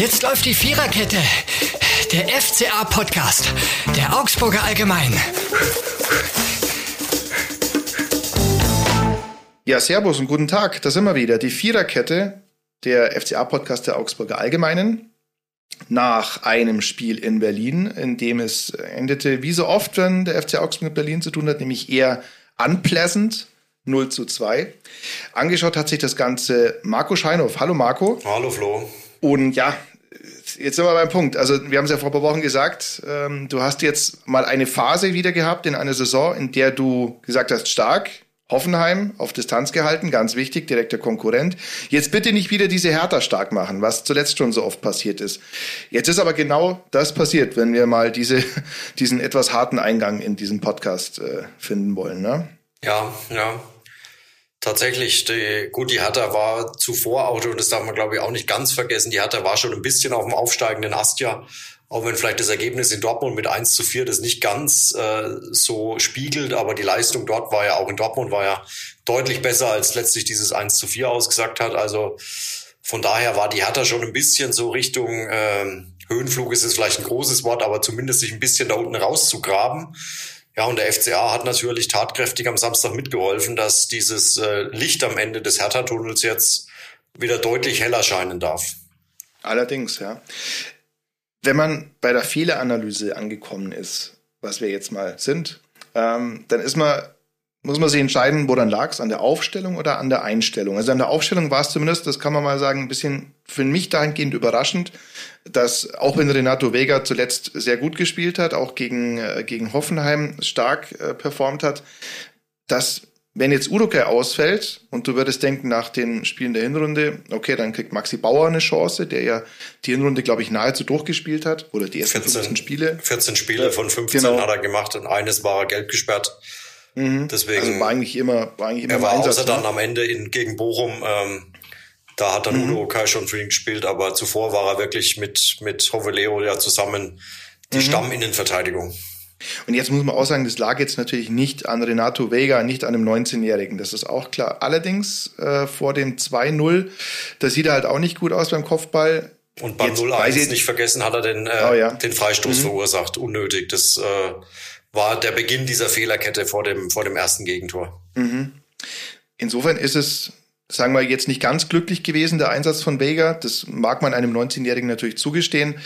Jetzt läuft die Viererkette. Der FCA-Podcast. Der Augsburger Allgemein. Ja, Servus und guten Tag. Da sind wir wieder. Die Viererkette. Der FCA-Podcast der Augsburger Allgemeinen. Nach einem Spiel in Berlin, in dem es endete, wie so oft, wenn der FC Augsburg mit Berlin zu tun hat, nämlich eher unpleasant. 0 zu 2. Angeschaut hat sich das Ganze Marco Scheinhoff. Hallo Marco. Hallo Flo. Und ja, jetzt sind wir beim Punkt. Also wir haben es ja vor ein paar Wochen gesagt, ähm, du hast jetzt mal eine Phase wieder gehabt in einer Saison, in der du gesagt hast, stark, Hoffenheim auf Distanz gehalten, ganz wichtig, direkter Konkurrent. Jetzt bitte nicht wieder diese Hertha stark machen, was zuletzt schon so oft passiert ist. Jetzt ist aber genau das passiert, wenn wir mal diese, diesen etwas harten Eingang in diesen Podcast äh, finden wollen. Ne? Ja, ja. Tatsächlich, die, gut, die Hertha war zuvor auch, und das darf man glaube ich auch nicht ganz vergessen, die Hertha war schon ein bisschen auf dem aufsteigenden Ast ja, auch wenn vielleicht das Ergebnis in Dortmund mit 1 zu 4 das nicht ganz äh, so spiegelt, aber die Leistung dort war ja auch in Dortmund war ja deutlich besser, als letztlich dieses 1 zu 4 ausgesagt hat. Also von daher war die Hertha schon ein bisschen so Richtung äh, Höhenflug ist es vielleicht ein großes Wort, aber zumindest sich ein bisschen da unten rauszugraben. Ja, und der FCA hat natürlich tatkräftig am Samstag mitgeholfen, dass dieses äh, Licht am Ende des Hertha-Tunnels jetzt wieder deutlich heller scheinen darf. Allerdings, ja. Wenn man bei der Fehleranalyse angekommen ist, was wir jetzt mal sind, ähm, dann ist man muss man sich entscheiden, woran lag es? An der Aufstellung oder an der Einstellung? Also an der Aufstellung war es zumindest, das kann man mal sagen, ein bisschen für mich dahingehend überraschend, dass auch wenn Renato Vega zuletzt sehr gut gespielt hat, auch gegen, äh, gegen Hoffenheim stark äh, performt hat, dass wenn jetzt Urukai ausfällt und du würdest denken nach den Spielen der Hinrunde, okay, dann kriegt Maxi Bauer eine Chance, der ja die Hinrunde, glaube ich, nahezu durchgespielt hat oder die ersten 14, 15 Spiele. 14 Spiele von 15 genau. hat er gemacht und eines war er gelb gesperrt. Mhm. Deswegen, also war eigentlich immer, war eigentlich immer er war Einsatz, außer ne? dann am Ende in, gegen Bochum, ähm, da hat dann mhm. Udo Kai schon für ihn gespielt, aber zuvor war er wirklich mit, mit Hoveleo ja zusammen die mhm. Stamminnenverteidigung. Und jetzt muss man auch sagen, das lag jetzt natürlich nicht an Renato Vega, nicht an einem 19-Jährigen, das ist auch klar. Allerdings äh, vor dem 2-0, das sieht er halt auch nicht gut aus beim Kopfball. Und beim 0-1 nicht vergessen hat er den, äh, oh, ja. den Freistoß mhm. verursacht, unnötig. Das äh, war der Beginn dieser Fehlerkette vor dem, vor dem ersten Gegentor. Mhm. Insofern ist es, sagen wir jetzt nicht ganz glücklich gewesen, der Einsatz von Vega. Das mag man einem 19-Jährigen natürlich zugestehen.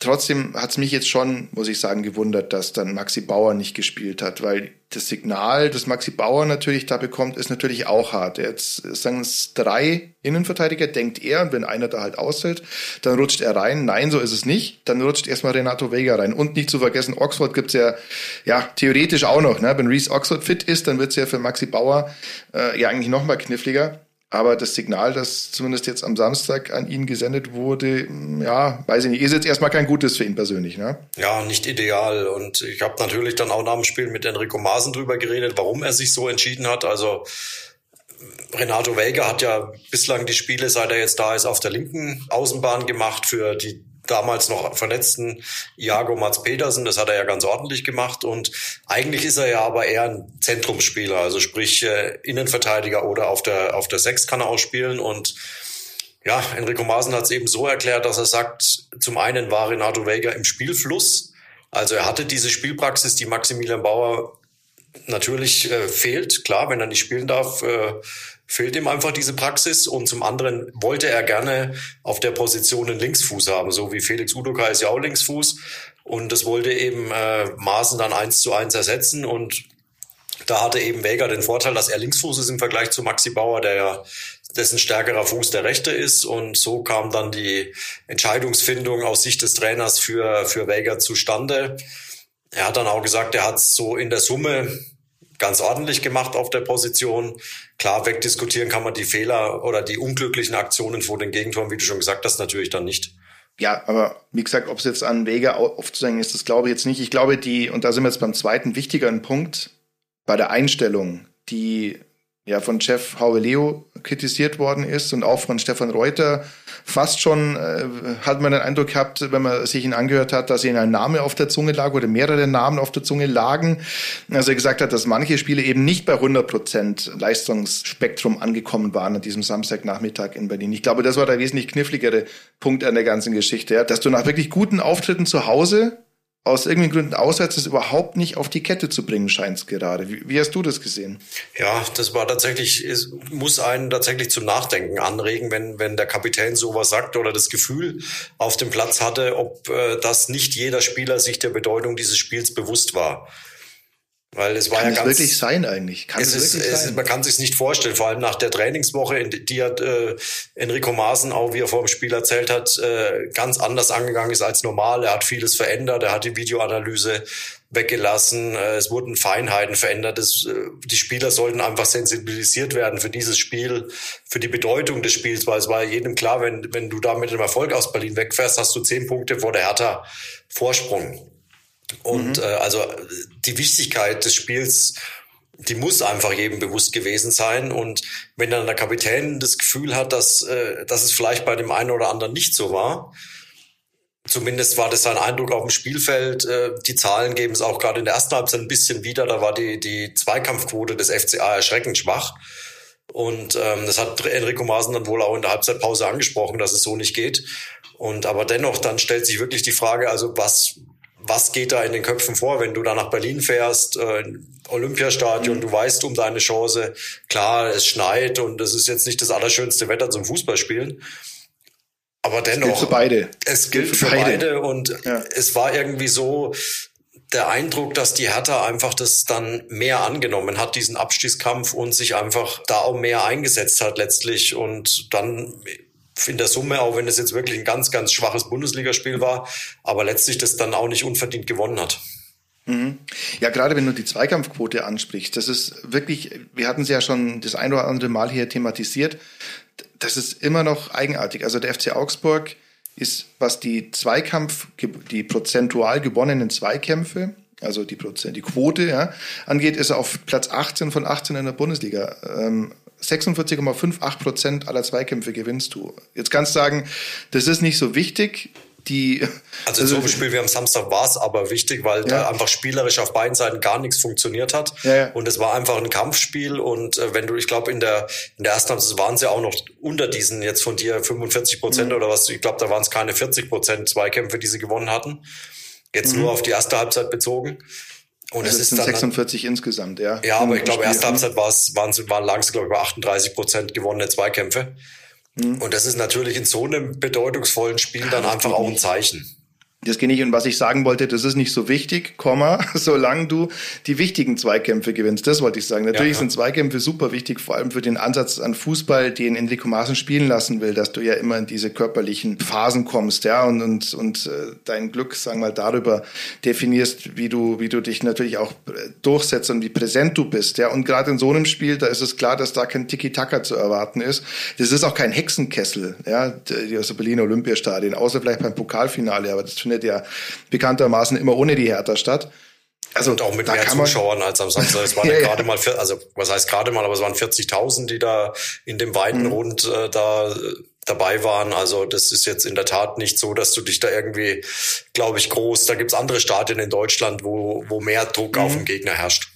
Trotzdem hat es mich jetzt schon, muss ich sagen, gewundert, dass dann Maxi Bauer nicht gespielt hat, weil das Signal, das Maxi Bauer natürlich da bekommt, ist natürlich auch hart. Jetzt sagen es drei Innenverteidiger, denkt er, und wenn einer da halt ausfällt, dann rutscht er rein. Nein, so ist es nicht. Dann rutscht erstmal Renato Vega rein. Und nicht zu vergessen, Oxford gibt's ja, ja theoretisch auch noch. Ne? Wenn Reese Oxford fit ist, dann wird's ja für Maxi Bauer äh, ja eigentlich noch mal kniffliger. Aber das Signal, das zumindest jetzt am Samstag an ihn gesendet wurde, ja, weiß ich nicht, ist jetzt erstmal kein gutes für ihn persönlich, ne? Ja, nicht ideal. Und ich habe natürlich dann auch nach dem Spiel mit Enrico Maaßen drüber geredet, warum er sich so entschieden hat. Also Renato Vega hat ja bislang die Spiele, seit er jetzt da ist, auf der linken Außenbahn gemacht für die damals noch vernetzten Iago Mats Petersen. Das hat er ja ganz ordentlich gemacht. Und eigentlich ist er ja aber eher ein Zentrumsspieler, also sprich äh, Innenverteidiger oder auf der, auf der Sechs kann er auch spielen. Und ja, Enrico Maaßen hat es eben so erklärt, dass er sagt, zum einen war Renato Vega im Spielfluss. Also er hatte diese Spielpraxis, die Maximilian Bauer natürlich äh, fehlt. Klar, wenn er nicht spielen darf, äh, fehlt ihm einfach diese Praxis und zum anderen wollte er gerne auf der Position einen Linksfuß haben, so wie Felix Udoka ist ja auch Linksfuß. Und das wollte eben äh, Maaßen dann eins zu eins ersetzen. Und da hatte eben Vega den Vorteil, dass er Linksfuß ist im Vergleich zu Maxi Bauer, der ja dessen stärkerer Fuß der rechte ist. Und so kam dann die Entscheidungsfindung aus Sicht des Trainers für, für Vega zustande. Er hat dann auch gesagt, er hat so in der Summe ganz ordentlich gemacht auf der Position. Klar, wegdiskutieren kann man die Fehler oder die unglücklichen Aktionen vor den Gegentoren, wie du schon gesagt hast, natürlich dann nicht. Ja, aber wie gesagt, ob es jetzt an Wege aufzuhängen ist, das glaube ich jetzt nicht. Ich glaube, die, und da sind wir jetzt beim zweiten wichtigeren Punkt, bei der Einstellung, die ja von Jeff Hauveleo kritisiert worden ist und auch von Stefan Reuter fast schon äh, hat man den Eindruck gehabt, wenn man sich ihn angehört hat, dass ihm ein Name auf der Zunge lag oder mehrere Namen auf der Zunge lagen. Also er gesagt hat, dass manche Spiele eben nicht bei 100 Prozent Leistungsspektrum angekommen waren an diesem Samstagnachmittag in Berlin. Ich glaube, das war der wesentlich kniffligere Punkt an der ganzen Geschichte, ja? dass du nach wirklich guten Auftritten zu Hause aus irgendwelchen Gründen auswärts es überhaupt nicht auf die Kette zu bringen scheint gerade. Wie, wie, hast du das gesehen? Ja, das war tatsächlich, es muss einen tatsächlich zum Nachdenken anregen, wenn, wenn der Kapitän sowas sagt oder das Gefühl auf dem Platz hatte, ob äh, das nicht jeder Spieler sich der Bedeutung dieses Spiels bewusst war. Weil es war kann ja es ganz. wirklich sein eigentlich? Kann es, es wirklich es, sein? Man kann sich nicht vorstellen, vor allem nach der Trainingswoche, die hat äh, Enrico Maaßen auch, wie er vor dem Spiel erzählt hat, äh, ganz anders angegangen ist als normal. Er hat vieles verändert, er hat die Videoanalyse weggelassen, äh, es wurden Feinheiten verändert. Es, äh, die Spieler sollten einfach sensibilisiert werden für dieses Spiel, für die Bedeutung des Spiels, weil es war jedem klar, wenn, wenn du da mit dem Erfolg aus Berlin wegfährst, hast du zehn Punkte vor der Hertha Vorsprung. Und mhm. äh, also die Wichtigkeit des Spiels, die muss einfach jedem bewusst gewesen sein. Und wenn dann der Kapitän das Gefühl hat, dass, äh, dass es vielleicht bei dem einen oder anderen nicht so war, zumindest war das sein Eindruck auf dem Spielfeld. Äh, die Zahlen geben es auch gerade in der ersten Halbzeit ein bisschen wieder. Da war die, die Zweikampfquote des FCA erschreckend schwach. Und ähm, das hat Enrico Maaßen dann wohl auch in der Halbzeitpause angesprochen, dass es so nicht geht. Und aber dennoch, dann stellt sich wirklich die Frage, also was, was geht da in den Köpfen vor, wenn du da nach Berlin fährst, äh, Olympiastadion, mhm. du weißt um deine Chance, klar, es schneit und es ist jetzt nicht das allerschönste Wetter zum Fußballspielen. Aber dennoch. Es gilt für beide. Es gilt, für, beide. beide. und ja. es war irgendwie so der Eindruck, dass die Hertha einfach das dann mehr angenommen hat, diesen Abstiegskampf und sich einfach da auch mehr eingesetzt hat letztlich und dann in der Summe, auch wenn es jetzt wirklich ein ganz, ganz schwaches Bundesligaspiel war, aber letztlich das dann auch nicht unverdient gewonnen hat. Mhm. Ja, gerade wenn du die Zweikampfquote ansprichst, das ist wirklich, wir hatten es ja schon das ein oder andere Mal hier thematisiert, das ist immer noch eigenartig. Also der FC Augsburg ist, was die Zweikampf, die prozentual gewonnenen Zweikämpfe, also die Prozent, die Quote ja, angeht, ist auf Platz 18 von 18 in der Bundesliga. Ähm, 46,58 Prozent aller Zweikämpfe gewinnst du. Jetzt kannst du sagen, das ist nicht so wichtig. Die, also, also so ein Spiel wie am Samstag war es aber wichtig, weil ja. da einfach spielerisch auf beiden Seiten gar nichts funktioniert hat. Ja, ja. Und es war einfach ein Kampfspiel. Und äh, wenn du, ich glaube, in der, in der ersten Halbzeit waren sie auch noch unter diesen jetzt von dir 45 Prozent mhm. oder was. Ich glaube, da waren es keine 40 Prozent Zweikämpfe, die sie gewonnen hatten. Jetzt mhm. nur auf die erste Halbzeit bezogen. Und also es ist dann 46 dann, insgesamt, ja. Ja, aber ich glaube, erste Halbzeit war es, waren, waren es, glaube ich, bei 38 Prozent gewonnene Zweikämpfe. Mhm. Und das ist natürlich in so einem bedeutungsvollen Spiel dann einfach auch ein Zeichen. Das geht nicht. Und was ich sagen wollte, das ist nicht so wichtig, Komma, solange du die wichtigen Zweikämpfe gewinnst. Das wollte ich sagen. Natürlich ja, sind Zweikämpfe super wichtig, vor allem für den Ansatz an Fußball, den Enrico Maaßen spielen lassen will, dass du ja immer in diese körperlichen Phasen kommst, ja, und, und, und äh, dein Glück, sagen wir mal, darüber definierst, wie du, wie du dich natürlich auch äh, durchsetzt und wie präsent du bist, ja. Und gerade in so einem Spiel, da ist es klar, dass da kein Tiki-Taka zu erwarten ist. Das ist auch kein Hexenkessel, ja, die aus der Berliner Olympiastadien, außer vielleicht beim Pokalfinale, aber das findet ja bekanntermaßen immer ohne die Hertha statt. Also und auch mit mehr Zuschauern als am Samstag. Es waren ja, ja gerade mal, also was heißt gerade mal, aber es waren 40.000, die da in dem weiten mhm. Rund äh, da äh, dabei waren. Also das ist jetzt in der Tat nicht so, dass du dich da irgendwie, glaube ich, groß. Da gibt's andere Stadien in Deutschland, wo, wo mehr Druck mhm. auf den Gegner herrscht.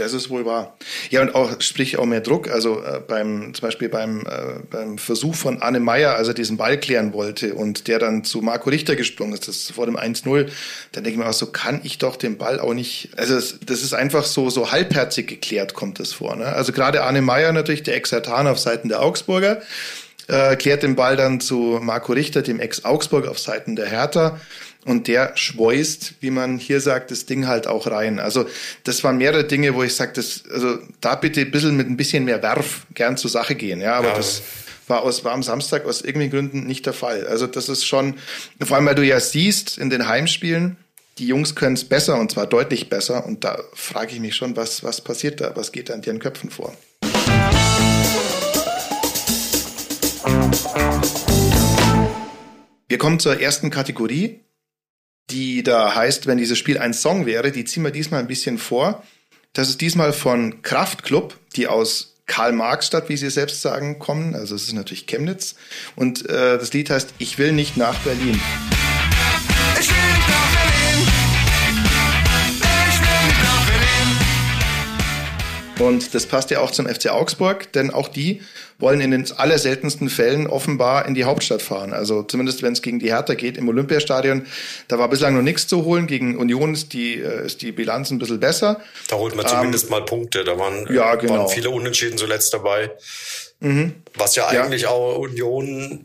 Das ist wohl wahr. Ja, und auch, sprich auch mehr Druck. Also äh, beim, zum Beispiel beim, äh, beim Versuch von Anne Meyer, als er diesen Ball klären wollte und der dann zu Marco Richter gesprungen ist, das vor dem 1-0, dann denke ich mir auch, so kann ich doch den Ball auch nicht, also das, das ist einfach so, so halbherzig geklärt, kommt das vor. Ne? Also gerade Anne Meyer natürlich, der Exertan auf Seiten der Augsburger, äh, klärt den Ball dann zu Marco Richter, dem Ex-Augsburg auf Seiten der Hertha und der schweust, wie man hier sagt, das Ding halt auch rein. Also das waren mehrere Dinge, wo ich sage, also da bitte ein bisschen mit ein bisschen mehr Werf gern zur Sache gehen. Ja, aber ja. das war, aus, war am Samstag aus irgendwelchen Gründen nicht der Fall. Also das ist schon, vor allem weil du ja siehst in den Heimspielen, die Jungs können es besser und zwar deutlich besser. Und da frage ich mich schon, was, was passiert da? Was geht da in ihren Köpfen vor? Wir kommen zur ersten Kategorie die da heißt, wenn dieses Spiel ein Song wäre, die ziehen wir diesmal ein bisschen vor. Das ist diesmal von Kraftklub, die aus Karl-Marx-Stadt, wie sie selbst sagen, kommen. Also es ist natürlich Chemnitz. Und äh, das Lied heißt Ich will nicht nach Berlin. Und das passt ja auch zum FC Augsburg, denn auch die wollen in den allerseltensten Fällen offenbar in die Hauptstadt fahren. Also zumindest wenn es gegen die Hertha geht im Olympiastadion. Da war bislang noch nichts zu holen. Gegen Union ist die, äh, ist die Bilanz ein bisschen besser. Da holt man zumindest ähm, mal Punkte. Da waren, ja, genau. waren viele Unentschieden zuletzt dabei. Mhm. Was ja eigentlich ja. auch Union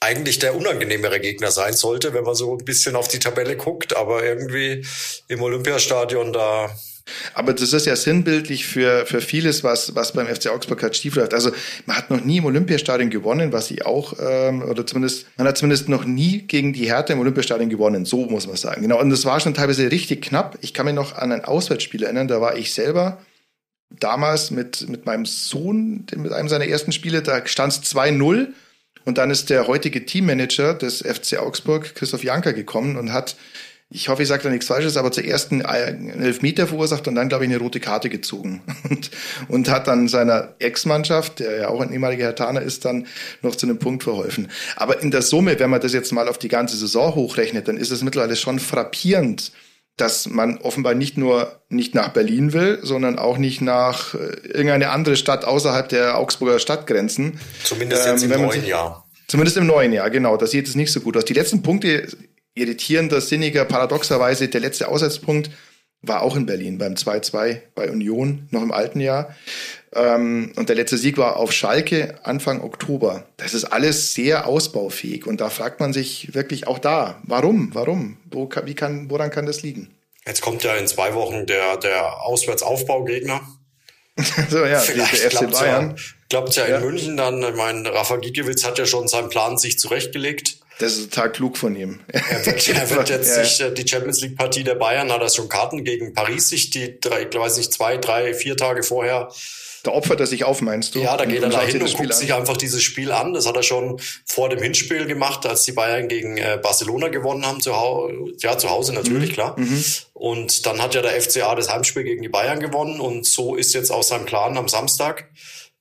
eigentlich der unangenehmere Gegner sein sollte, wenn man so ein bisschen auf die Tabelle guckt. Aber irgendwie im Olympiastadion da aber das ist ja sinnbildlich für, für vieles, was, was beim FC Augsburg halt schief. Also man hat noch nie im Olympiastadion gewonnen, was ich auch, ähm, oder zumindest, man hat zumindest noch nie gegen die Hertha im Olympiastadion gewonnen, so muss man sagen. Genau, und das war schon teilweise richtig knapp. Ich kann mich noch an ein Auswärtsspiel erinnern, da war ich selber damals mit, mit meinem Sohn, mit einem seiner ersten Spiele, da stand es 2-0 und dann ist der heutige Teammanager des FC Augsburg, Christoph Janker, gekommen und hat ich hoffe, ich sage da nichts Falsches, aber zuerst einen Elfmeter verursacht und dann, glaube ich, eine rote Karte gezogen. Und, und hat dann seiner Ex-Mannschaft, der ja auch ein ehemaliger Hertaner ist, dann noch zu einem Punkt verholfen. Aber in der Summe, wenn man das jetzt mal auf die ganze Saison hochrechnet, dann ist es mittlerweile schon frappierend, dass man offenbar nicht nur nicht nach Berlin will, sondern auch nicht nach äh, irgendeine andere Stadt außerhalb der Augsburger Stadtgrenzen. Zumindest jetzt ähm, im neuen Jahr. Zumindest im neuen Jahr, genau. Das sieht es nicht so gut aus. Die letzten Punkte irritierender, sinniger, paradoxerweise der letzte Aussatzpunkt war auch in Berlin beim 2-2 bei Union, noch im alten Jahr. Ähm, und der letzte Sieg war auf Schalke Anfang Oktober. Das ist alles sehr ausbaufähig. Und da fragt man sich wirklich auch da, warum? Warum? Wo, wie kann, woran kann das liegen? Jetzt kommt ja in zwei Wochen der, der Auswärtsaufbaugegner. so, ja, Vielleicht FC Bayern. Ja, klappt ja in ja. München dann. Ich meine, Rafa Gikiewicz hat ja schon seinen Plan sich zurechtgelegt. Das ist total klug von ihm. Er wird, er wird jetzt ja. sich äh, die Champions League Partie der Bayern hat er schon Karten gegen Paris sich die drei, ich weiß nicht zwei, drei, vier Tage vorher. Da opfert er sich auf, meinst du? Ja, da geht er da hin und guckt sich einfach dieses Spiel an. Das hat er schon vor dem Hinspiel gemacht, als die Bayern gegen äh, Barcelona gewonnen haben, zu ja, zu Hause natürlich, mhm. klar. Mhm. Und dann hat ja der FCA das Heimspiel gegen die Bayern gewonnen und so ist jetzt auch sein Plan am Samstag.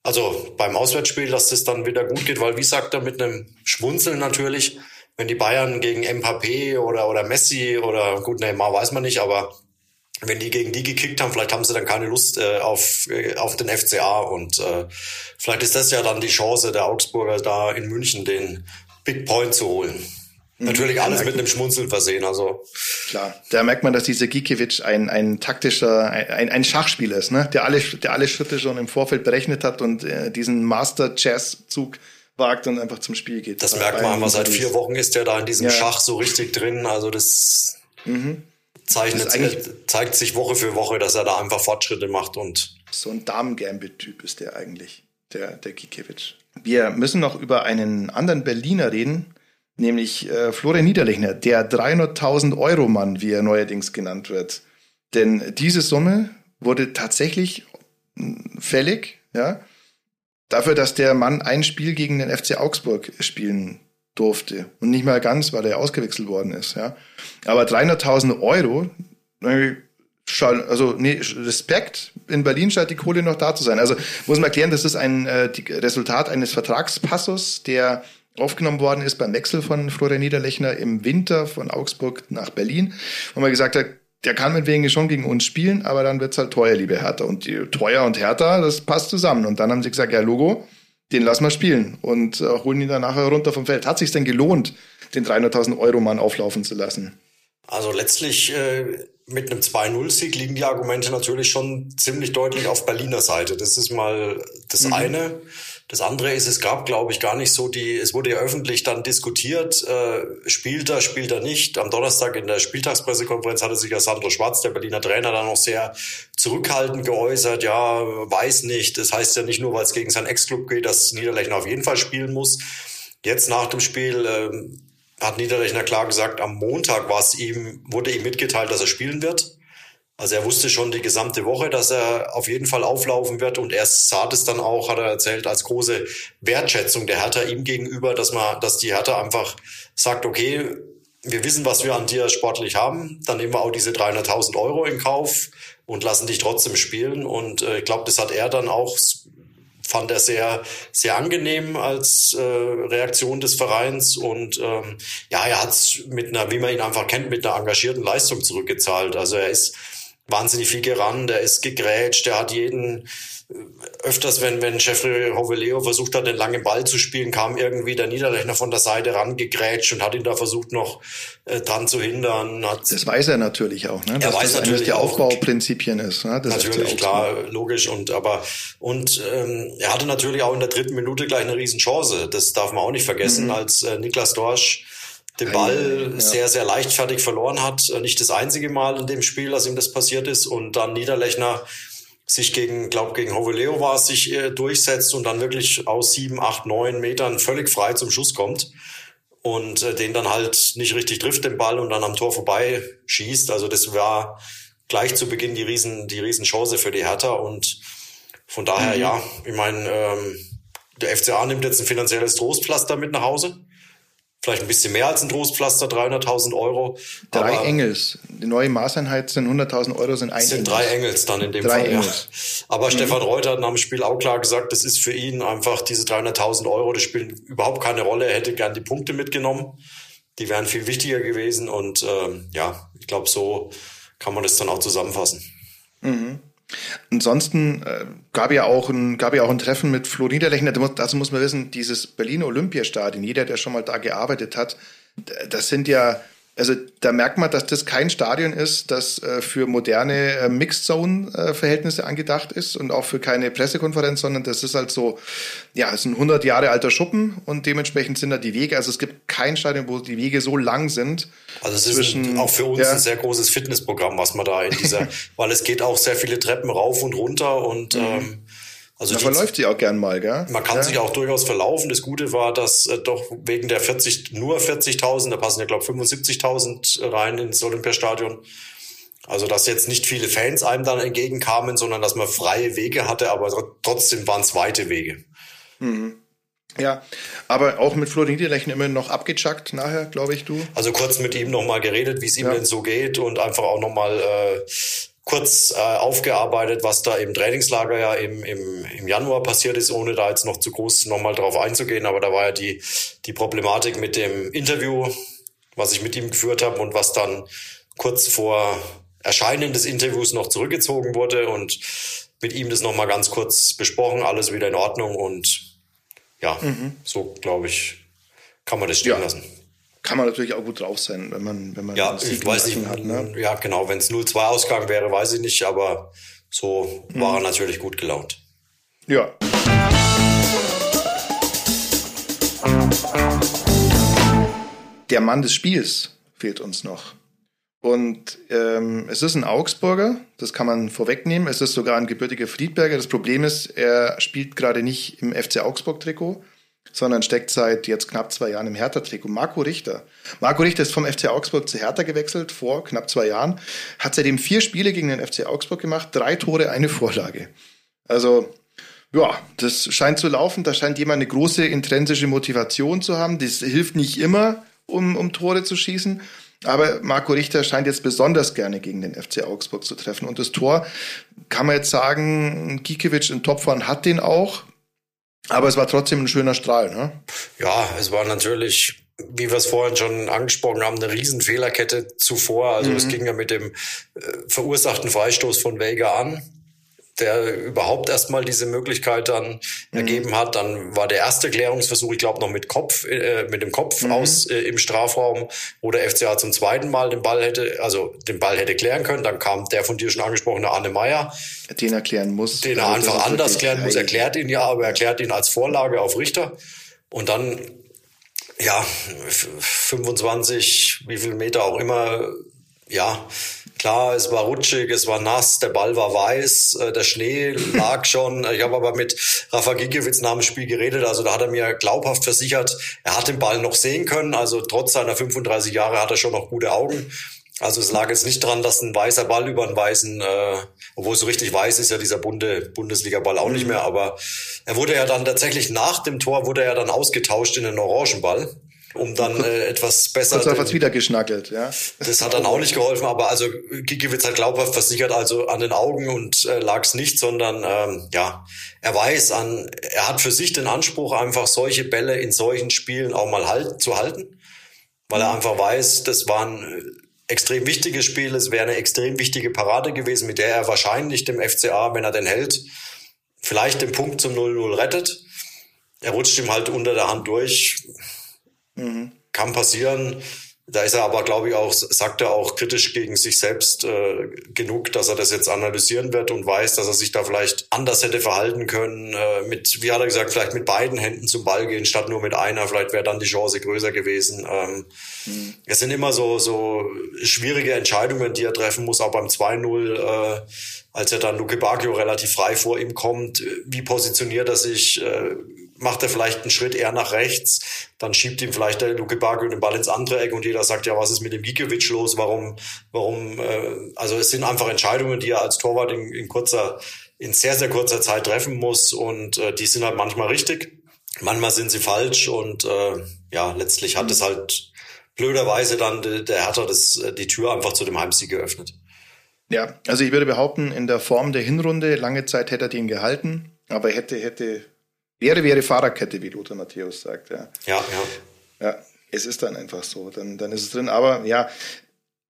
Also beim Auswärtsspiel, dass das dann wieder gut geht, weil wie sagt er mit einem Schmunzeln natürlich, wenn die Bayern gegen Mbappé oder, oder Messi oder gut, Neymar weiß man nicht, aber wenn die gegen die gekickt haben, vielleicht haben sie dann keine Lust äh, auf, äh, auf den FCA und äh, vielleicht ist das ja dann die Chance der Augsburger da in München den Big Point zu holen. Mhm. Natürlich alles mit einem Schmunzeln versehen, also. Klar, da merkt man, dass dieser Gikiewicz ein, ein taktischer, ein, ein Schachspieler ist, ne? der, alle, der alle Schritte schon im Vorfeld berechnet hat und äh, diesen Master-Chess-Zug wagt und einfach zum Spiel geht. Das merkt man einfach, seit vier Wochen ist er da in diesem ja. Schach so richtig drin. Also das mhm. Zeichnet, zeigt sich Woche für Woche, dass er da einfach Fortschritte macht und. So ein Damen-Gambit-Typ ist der eigentlich, der, der Gikiewicz. Wir müssen noch über einen anderen Berliner reden, nämlich äh, Florian Niederlechner, der 300.000 Euro Mann, wie er neuerdings genannt wird. Denn diese Summe wurde tatsächlich fällig, ja, dafür, dass der Mann ein Spiel gegen den FC Augsburg spielen durfte. Und nicht mal ganz, weil er ausgewechselt worden ist. Ja. Aber 300.000 Euro, also nee, Respekt, in Berlin scheint die Kohle noch da zu sein. Also muss man erklären, das ist ein äh, Resultat eines Vertragspassus, der aufgenommen worden ist beim Wechsel von Florian Niederlechner im Winter von Augsburg nach Berlin, wo man gesagt hat, der kann mit wegen schon gegen uns spielen, aber dann wird's halt teuer, liebe Hertha. Und die, teuer und Hertha, das passt zusammen. Und dann haben sie gesagt, ja, Logo, den lassen wir spielen und äh, holen ihn dann nachher runter vom Feld. Hat sich denn gelohnt, den 300.000 Euro Mann auflaufen zu lassen? Also letztlich äh, mit einem 2-0-Sieg liegen die Argumente natürlich schon ziemlich deutlich auf Berliner Seite. Das ist mal das mhm. eine. Das andere ist, es gab, glaube ich, gar nicht so die, es wurde ja öffentlich dann diskutiert, äh, spielt er, spielt er nicht. Am Donnerstag in der Spieltagspressekonferenz hatte sich ja Sandro Schwarz, der Berliner Trainer, dann noch sehr zurückhaltend geäußert, ja, weiß nicht. Das heißt ja nicht nur, weil es gegen seinen Ex-Club geht, dass Niederlechner auf jeden Fall spielen muss. Jetzt nach dem Spiel äh, hat Niederlechner klar gesagt, am Montag war es ihm, wurde ihm mitgeteilt, dass er spielen wird. Also er wusste schon die gesamte Woche, dass er auf jeden Fall auflaufen wird. Und er sah das dann auch, hat er erzählt, als große Wertschätzung der Hertha ihm gegenüber, dass man, dass die Hertha einfach sagt, okay, wir wissen, was wir an dir sportlich haben, dann nehmen wir auch diese 300.000 Euro in Kauf und lassen dich trotzdem spielen. Und äh, ich glaube, das hat er dann auch fand er sehr, sehr angenehm als äh, Reaktion des Vereins. Und ähm, ja, er hat mit einer, wie man ihn einfach kennt, mit einer engagierten Leistung zurückgezahlt. Also er ist wahnsinnig viel gerannt, er ist gegrätscht, er hat jeden öfters, wenn, wenn Jeffrey Hoveleo versucht hat, den langen Ball zu spielen, kam irgendwie der Niederlechner von der Seite rangegrätscht und hat ihn da versucht, noch äh, dran zu hindern. Hat, das weiß er natürlich auch, ne? Er Dass weiß das natürlich der auch. Aufbauprinzipien ist. Ne? Das natürlich, klar, logisch. Und aber und ähm, er hatte natürlich auch in der dritten Minute gleich eine Riesenchance. Das darf man auch nicht vergessen, mhm. als äh, Niklas Dorsch den Ball ja. sehr, sehr leichtfertig verloren hat. Äh, nicht das einzige Mal in dem Spiel, dass ihm das passiert ist. Und dann Niederlechner sich gegen, glaube gegen Hoveleo war es, sich äh, durchsetzt und dann wirklich aus sieben, acht, neun Metern völlig frei zum Schuss kommt und äh, den dann halt nicht richtig trifft den Ball und dann am Tor vorbei schießt. Also das war gleich zu Beginn die riesen die Riesenchance für die Hertha und von daher mhm. ja, ich meine ähm, der FCA nimmt jetzt ein finanzielles Trostpflaster mit nach Hause vielleicht ein bisschen mehr als ein Trostpflaster, 300.000 Euro. Drei Engels. Die neue Maßeinheit sind 100.000 Euro, sind ein sind Engels. drei Engels dann in dem drei Fall. Engels. Ja. Aber mhm. Stefan Reuter hat nach dem Spiel auch klar gesagt, das ist für ihn einfach diese 300.000 Euro, das spielen überhaupt keine Rolle. Er hätte gern die Punkte mitgenommen. Die wären viel wichtiger gewesen und ähm, ja, ich glaube, so kann man das dann auch zusammenfassen. Mhm. Ansonsten äh, gab ja auch ein gab ja auch ein Treffen mit Flo Niederlechner. Dazu muss man wissen, dieses Berliner Olympiastadion. Jeder, der schon mal da gearbeitet hat, das sind ja also da merkt man, dass das kein Stadion ist, das äh, für moderne äh, Mixed-Zone-Verhältnisse angedacht ist und auch für keine Pressekonferenz, sondern das ist halt so, ja, es ist ein 100 Jahre alter Schuppen und dementsprechend sind da die Wege. Also es gibt kein Stadion, wo die Wege so lang sind. Also es zwischen, ist auch für uns ja, ein sehr großes Fitnessprogramm, was man da in dieser, weil es geht auch sehr viele Treppen rauf und runter und mhm. ähm, also da verläuft sie auch gern mal, gell? Man kann ja. sich auch durchaus verlaufen. Das Gute war, dass äh, doch wegen der 40, nur 40.000, da passen ja glaube 75.000 rein ins Olympiastadion. Also dass jetzt nicht viele Fans einem dann entgegenkamen, sondern dass man freie Wege hatte, aber trotzdem waren es weite Wege. Mhm. Ja, aber auch mit Florian Niederlechner immer noch abgechuckt nachher, glaube ich, du. Also kurz mit ihm nochmal geredet, wie es ihm ja. denn so geht und einfach auch nochmal äh, kurz äh, aufgearbeitet, was da im Trainingslager ja im, im, im Januar passiert ist, ohne da jetzt noch zu groß nochmal drauf einzugehen. Aber da war ja die, die Problematik mit dem Interview, was ich mit ihm geführt habe und was dann kurz vor Erscheinen des Interviews noch zurückgezogen wurde und mit ihm das nochmal ganz kurz besprochen, alles wieder in Ordnung und ja, mhm. so glaube ich, kann man das stehen ja. lassen kann man natürlich auch gut drauf sein, wenn man, wenn man ja, ich weiß nicht, hat. Ne? Ja, genau. Wenn es 0-2 Ausgang wäre, weiß ich nicht, aber so mhm. war er natürlich gut gelaunt. Ja. Der Mann des Spiels fehlt uns noch. Und ähm, es ist ein Augsburger, das kann man vorwegnehmen. Es ist sogar ein gebürtiger Friedberger. Das Problem ist, er spielt gerade nicht im FC Augsburg-Trikot, sondern steckt seit jetzt knapp zwei Jahren im Hertha-Trikot. Marco Richter. Marco Richter ist vom FC Augsburg zu Hertha gewechselt vor knapp zwei Jahren, hat seitdem vier Spiele gegen den FC Augsburg gemacht, drei Tore, eine Vorlage. Also, ja, das scheint zu laufen. Da scheint jemand eine große intrinsische Motivation zu haben. Das hilft nicht immer, um, um Tore zu schießen. Aber Marco Richter scheint jetzt besonders gerne gegen den FC Augsburg zu treffen. Und das Tor, kann man jetzt sagen, Gikiewicz in Topform hat den auch. Aber es war trotzdem ein schöner Strahl, ne? Ja, es war natürlich, wie wir es vorhin schon angesprochen haben, eine Riesenfehlerkette zuvor. Also mhm. es ging ja mit dem äh, verursachten Freistoß von Vega an der überhaupt erstmal diese Möglichkeit dann mhm. ergeben hat. Dann war der erste Klärungsversuch, ich glaube noch mit Kopf, äh, mit dem Kopf mhm. aus äh, im Strafraum, wo der FCA zum zweiten Mal den Ball hätte, also den Ball hätte klären können. Dann kam der von dir schon angesprochene Arne Meyer. Den erklären muss. Den er also einfach anders klären muss. Erklärt ihn ja, aber erklärt ihn als Vorlage auf Richter. Und dann, ja, 25, wie viel Meter auch immer, ja, Klar, es war rutschig, es war nass, der Ball war weiß, äh, der Schnee lag schon. Ich habe aber mit Rafa Gikiewicz nach dem Spiel geredet. Also da hat er mir glaubhaft versichert, er hat den Ball noch sehen können. Also trotz seiner 35 Jahre hat er schon noch gute Augen. Also es lag jetzt nicht dran, dass ein weißer Ball über einen weißen, äh, obwohl so richtig weiß ist ja dieser bunte Bundesliga-Ball auch nicht mehr. Aber er wurde ja dann tatsächlich nach dem Tor wurde er dann ausgetauscht in einen Orangenball. Um dann äh, etwas besser. Kurz etwas wieder geschnackelt, ja. Das hat dann auch nicht geholfen, aber also Gikiewicz hat glaubhaft versichert, also an den Augen und äh, lag es nicht, sondern ähm, ja, er weiß an, er hat für sich den Anspruch, einfach solche Bälle in solchen Spielen auch mal halt, zu halten, weil er einfach weiß, das waren äh, extrem wichtige Spiele, es wäre eine extrem wichtige Parade gewesen, mit der er wahrscheinlich dem FCA, wenn er den hält, vielleicht den Punkt zum 0-0 rettet. Er rutscht ihm halt unter der Hand durch. Mhm. Kann passieren. Da ist er aber, glaube ich, auch, sagt er auch kritisch gegen sich selbst äh, genug, dass er das jetzt analysieren wird und weiß, dass er sich da vielleicht anders hätte verhalten können. Äh, mit, wie hat er gesagt, vielleicht mit beiden Händen zum Ball gehen, statt nur mit einer. Vielleicht wäre dann die Chance größer gewesen. Ähm, mhm. Es sind immer so, so schwierige Entscheidungen, die er treffen muss, auch beim 2-0. Äh, als er dann Luke Bacchio relativ frei vor ihm kommt, wie positioniert er sich, äh, macht er vielleicht einen Schritt eher nach rechts, dann schiebt ihm vielleicht der Luke Bacchio den Ball ins andere Eck und jeder sagt, ja, was ist mit dem Gikiewicz los, warum, warum, äh, also es sind einfach Entscheidungen, die er als Torwart in, in kurzer, in sehr, sehr kurzer Zeit treffen muss und äh, die sind halt manchmal richtig, manchmal sind sie falsch und äh, ja, letztlich hat es halt blöderweise dann der, der Hertha das, die Tür einfach zu dem Heimsieg geöffnet. Ja, also ich würde behaupten, in der Form der Hinrunde, lange Zeit hätte er den gehalten, aber hätte, hätte, wäre, wäre Fahrerkette, wie Lothar Matthäus sagt. Ja, ja. Ja, ja es ist dann einfach so, dann, dann ist es drin. Aber ja,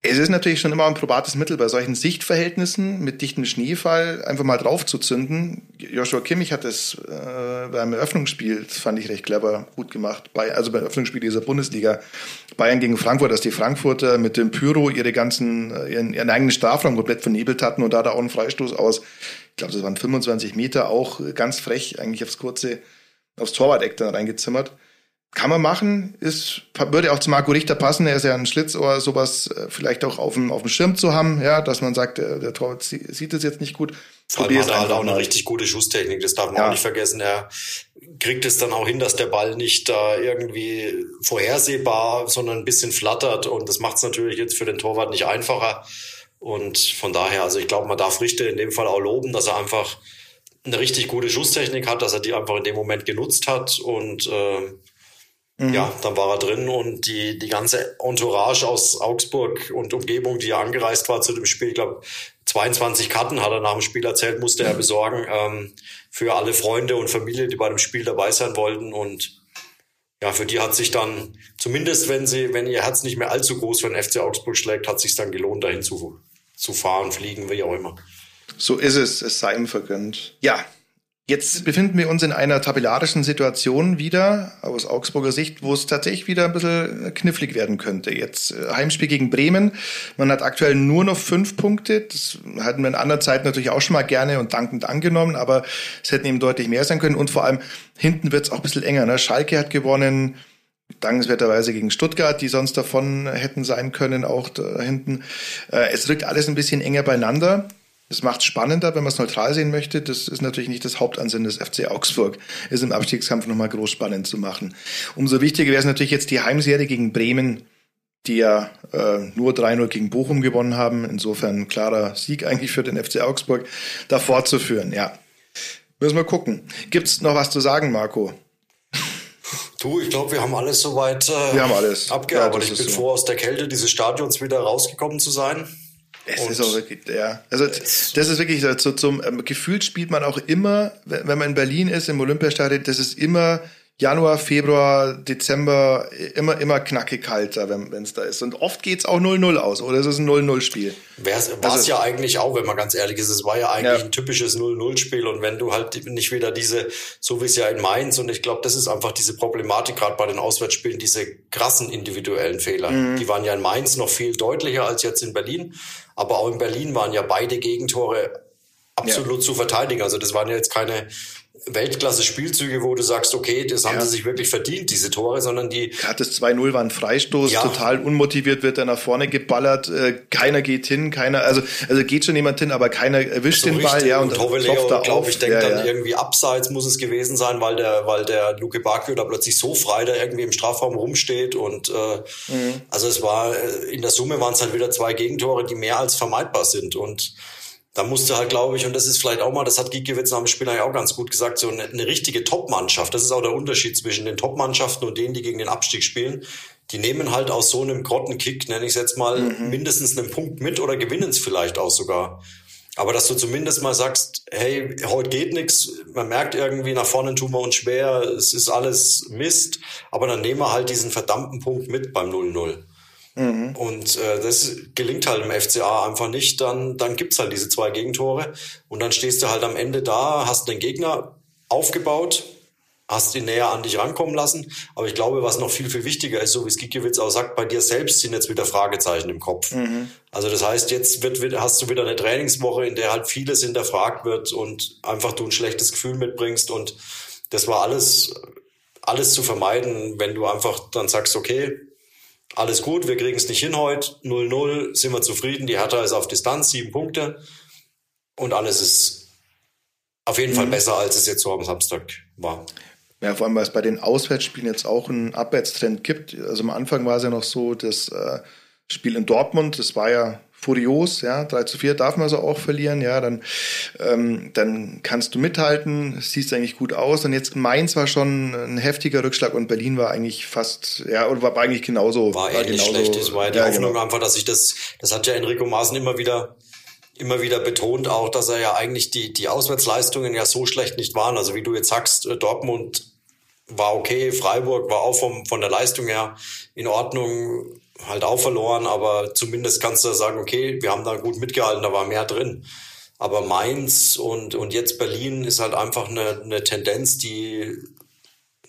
es ist natürlich schon immer ein probates Mittel bei solchen Sichtverhältnissen mit dichtem Schneefall einfach mal drauf zu zünden. Joshua Kimmich hat das äh, beim Eröffnungsspiel, das fand ich recht clever, gut gemacht. Bei, also beim Eröffnungsspiel dieser Bundesliga Bayern gegen Frankfurt, dass die Frankfurter mit dem Pyro ihre ganzen, äh, ihren, ihren eigenen Strafraum komplett vernebelt hatten und da da auch einen Freistoß aus, glaube, das waren 25 Meter, auch ganz frech, eigentlich aufs kurze, aufs Torwart-Eck dann reingezimmert. Kann man machen, ist, würde auch zu Marco Richter passen, er ist ja ein Schlitzohr, sowas äh, vielleicht auch auf dem, auf dem Schirm zu haben, ja, dass man sagt, der, der Torwart sieht es jetzt nicht gut. Vor allem hat er halt auch eine richtig gute Schusstechnik, das darf man ja. auch nicht vergessen. Er kriegt es dann auch hin, dass der Ball nicht da irgendwie vorhersehbar, sondern ein bisschen flattert und das macht es natürlich jetzt für den Torwart nicht einfacher. Und von daher, also ich glaube, man darf Richter in dem Fall auch loben, dass er einfach eine richtig gute Schusstechnik hat, dass er die einfach in dem Moment genutzt hat und äh, Mhm. Ja, dann war er drin und die, die ganze Entourage aus Augsburg und Umgebung, die ja angereist war zu dem Spiel, ich glaube, 22 Karten hat er nach dem Spiel erzählt, musste er besorgen ähm, für alle Freunde und Familie, die bei dem Spiel dabei sein wollten. Und ja, für die hat sich dann, zumindest wenn sie, wenn ihr Herz nicht mehr allzu groß für den FC Augsburg schlägt, hat sich dann gelohnt, dahin zu, zu fahren, fliegen, wie auch immer. So ist es, es sei ihm vergönnt. Ja, Jetzt befinden wir uns in einer tabellarischen Situation wieder aus Augsburger Sicht, wo es tatsächlich wieder ein bisschen knifflig werden könnte. Jetzt äh, Heimspiel gegen Bremen. Man hat aktuell nur noch fünf Punkte. Das hatten wir in anderer Zeit natürlich auch schon mal gerne und dankend angenommen, aber es hätten eben deutlich mehr sein können. Und vor allem hinten wird es auch ein bisschen enger. Ne? Schalke hat gewonnen, dankenswerterweise gegen Stuttgart, die sonst davon hätten sein können, auch da hinten. Äh, es rückt alles ein bisschen enger beieinander. Das macht spannender, wenn man es neutral sehen möchte. Das ist natürlich nicht das Hauptansinnen des FC Augsburg, es im Abstiegskampf nochmal groß spannend zu machen. Umso wichtiger wäre es natürlich jetzt die Heimserie gegen Bremen, die ja äh, nur 3-0 gegen Bochum gewonnen haben. Insofern klarer Sieg eigentlich für den FC Augsburg, da fortzuführen. Ja, müssen wir gucken. Gibt's noch was zu sagen, Marco? Du, ich glaube, wir haben alles soweit äh, wir haben alles. abgearbeitet. Ja, ich bin so. froh, aus der Kälte dieses Stadions wieder rausgekommen zu sein. Es und ist auch wirklich, ja. Also das ist wirklich so zum ähm, Gefühl spielt man auch immer, wenn man in Berlin ist, im Olympiastadion, das ist immer Januar, Februar, Dezember immer, immer knackig kalt da, wenn es da ist. Und oft geht's auch 0-0 aus, oder es ist ein 0-0-Spiel. War es ja eigentlich auch, wenn man ganz ehrlich ist. Es war ja eigentlich ja. ein typisches 0-0-Spiel. Und wenn du halt nicht wieder diese, so wie es ja in Mainz, und ich glaube, das ist einfach diese Problematik gerade bei den Auswärtsspielen, diese krassen individuellen Fehler. Mhm. Die waren ja in Mainz noch viel deutlicher als jetzt in Berlin. Aber auch in Berlin waren ja beide Gegentore absolut ja. zu verteidigen. Also das waren ja jetzt keine Weltklasse-Spielzüge, wo du sagst, okay, das haben ja. sie sich wirklich verdient, diese Tore, sondern die. Gerade das 2-0 war ein Freistoß, ja. total unmotiviert wird er nach vorne geballert, äh, keiner geht hin, keiner, also, also geht schon jemand hin, aber keiner erwischt so den Ball, ja, und, und Hoveleo, glaube ich, denkt ja, dann irgendwie abseits muss es gewesen sein, weil der, weil der Luke Bacchio da plötzlich so frei da irgendwie im Strafraum rumsteht und, äh, mhm. also es war, äh, in der Summe waren es halt wieder zwei Gegentore, die mehr als vermeidbar sind und, da musste halt, glaube ich, und das ist vielleicht auch mal, das hat Giekewitz nach dem Spiel eigentlich auch ganz gut gesagt, so eine, eine richtige Top-Mannschaft. Das ist auch der Unterschied zwischen den Top-Mannschaften und denen, die gegen den Abstieg spielen. Die nehmen halt aus so einem Grottenkick, nenne ich es jetzt mal, mhm. mindestens einen Punkt mit oder gewinnen es vielleicht auch sogar. Aber dass du zumindest mal sagst, hey, heute geht nichts, man merkt irgendwie, nach vorne tun wir uns schwer, es ist alles Mist, aber dann nehmen wir halt diesen verdammten Punkt mit beim 0-0. Mhm. Und äh, das gelingt halt im FCA einfach nicht, dann, dann gibt's halt diese zwei Gegentore und dann stehst du halt am Ende da, hast den Gegner aufgebaut, hast ihn näher an dich rankommen lassen. Aber ich glaube, was noch viel, viel wichtiger ist, so wie es Gikiewicz auch sagt, bei dir selbst sind jetzt wieder Fragezeichen im Kopf. Mhm. Also das heißt, jetzt wird, hast du wieder eine Trainingswoche, in der halt vieles hinterfragt wird und einfach du ein schlechtes Gefühl mitbringst. Und das war alles, alles zu vermeiden, wenn du einfach dann sagst, okay, alles gut, wir kriegen es nicht hin heute, 0-0, sind wir zufrieden, die Hertha ist auf Distanz, sieben Punkte und alles ist auf jeden mhm. Fall besser, als es jetzt so am Samstag war. Ja, vor allem, weil es bei den Auswärtsspielen jetzt auch einen Abwärtstrend gibt. Also am Anfang war es ja noch so, das äh, Spiel in Dortmund, das war ja furios, ja, 3 zu 4 darf man also auch verlieren, ja, dann, ähm, dann kannst du mithalten, siehst eigentlich gut aus und jetzt Mainz war schon ein heftiger Rückschlag und Berlin war eigentlich fast, ja, oder war eigentlich genauso. War, war ähnlich genauso, schlecht, es war ja die ja, Hoffnung genau. einfach, dass ich das, das hat ja Enrico Maaßen immer wieder immer wieder betont auch, dass er ja eigentlich die, die Auswärtsleistungen ja so schlecht nicht waren. Also wie du jetzt sagst, äh, Dortmund war okay, Freiburg war auch vom, von der Leistung her in Ordnung, halt auch verloren, aber zumindest kannst du sagen, okay, wir haben da gut mitgehalten, da war mehr drin. Aber Mainz und, und jetzt Berlin ist halt einfach eine, eine Tendenz, die,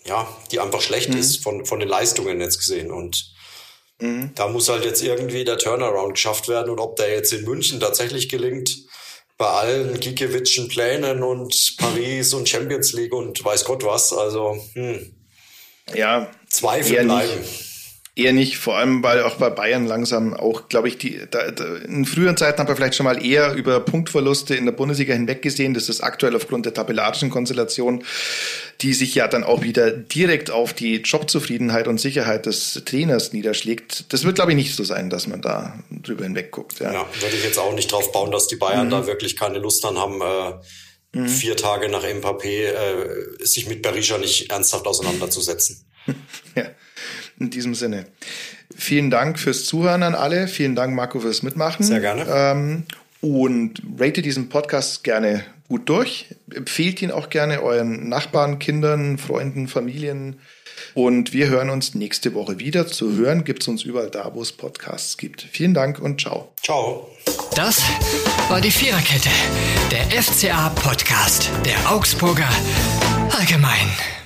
ja, die einfach schlecht mhm. ist von, von den Leistungen jetzt gesehen. Und mhm. da muss halt jetzt irgendwie der Turnaround geschafft werden. Und ob der jetzt in München tatsächlich gelingt, bei allen Giekewitschen Plänen und Paris und Champions League und weiß Gott was. Also, hm. ja, Zweifel bleiben. Nicht. Eher nicht, vor allem weil auch bei Bayern langsam auch, glaube ich, die da, da, in früheren Zeiten haben wir vielleicht schon mal eher über Punktverluste in der Bundesliga hinweggesehen. Das ist aktuell aufgrund der tabellarischen Konstellation, die sich ja dann auch wieder direkt auf die Jobzufriedenheit und Sicherheit des Trainers niederschlägt. Das wird, glaube ich, nicht so sein, dass man da drüber hinweg guckt. Ja, ja würde ich jetzt auch nicht drauf bauen, dass die Bayern mhm. da wirklich keine Lust dran haben. Äh, mhm. Vier Tage nach Mbappé äh, sich mit Berisha nicht ernsthaft auseinanderzusetzen. ja. In diesem Sinne. Vielen Dank fürs Zuhören an alle. Vielen Dank, Marco, fürs Mitmachen. Sehr gerne. Ähm, und rate diesen Podcast gerne gut durch. Empfehlt ihn auch gerne euren Nachbarn, Kindern, Freunden, Familien. Und wir hören uns nächste Woche wieder. Zu hören gibt es uns überall da, wo es Podcasts gibt. Vielen Dank und ciao. Ciao. Das war die Viererkette, der FCA-Podcast der Augsburger Allgemein.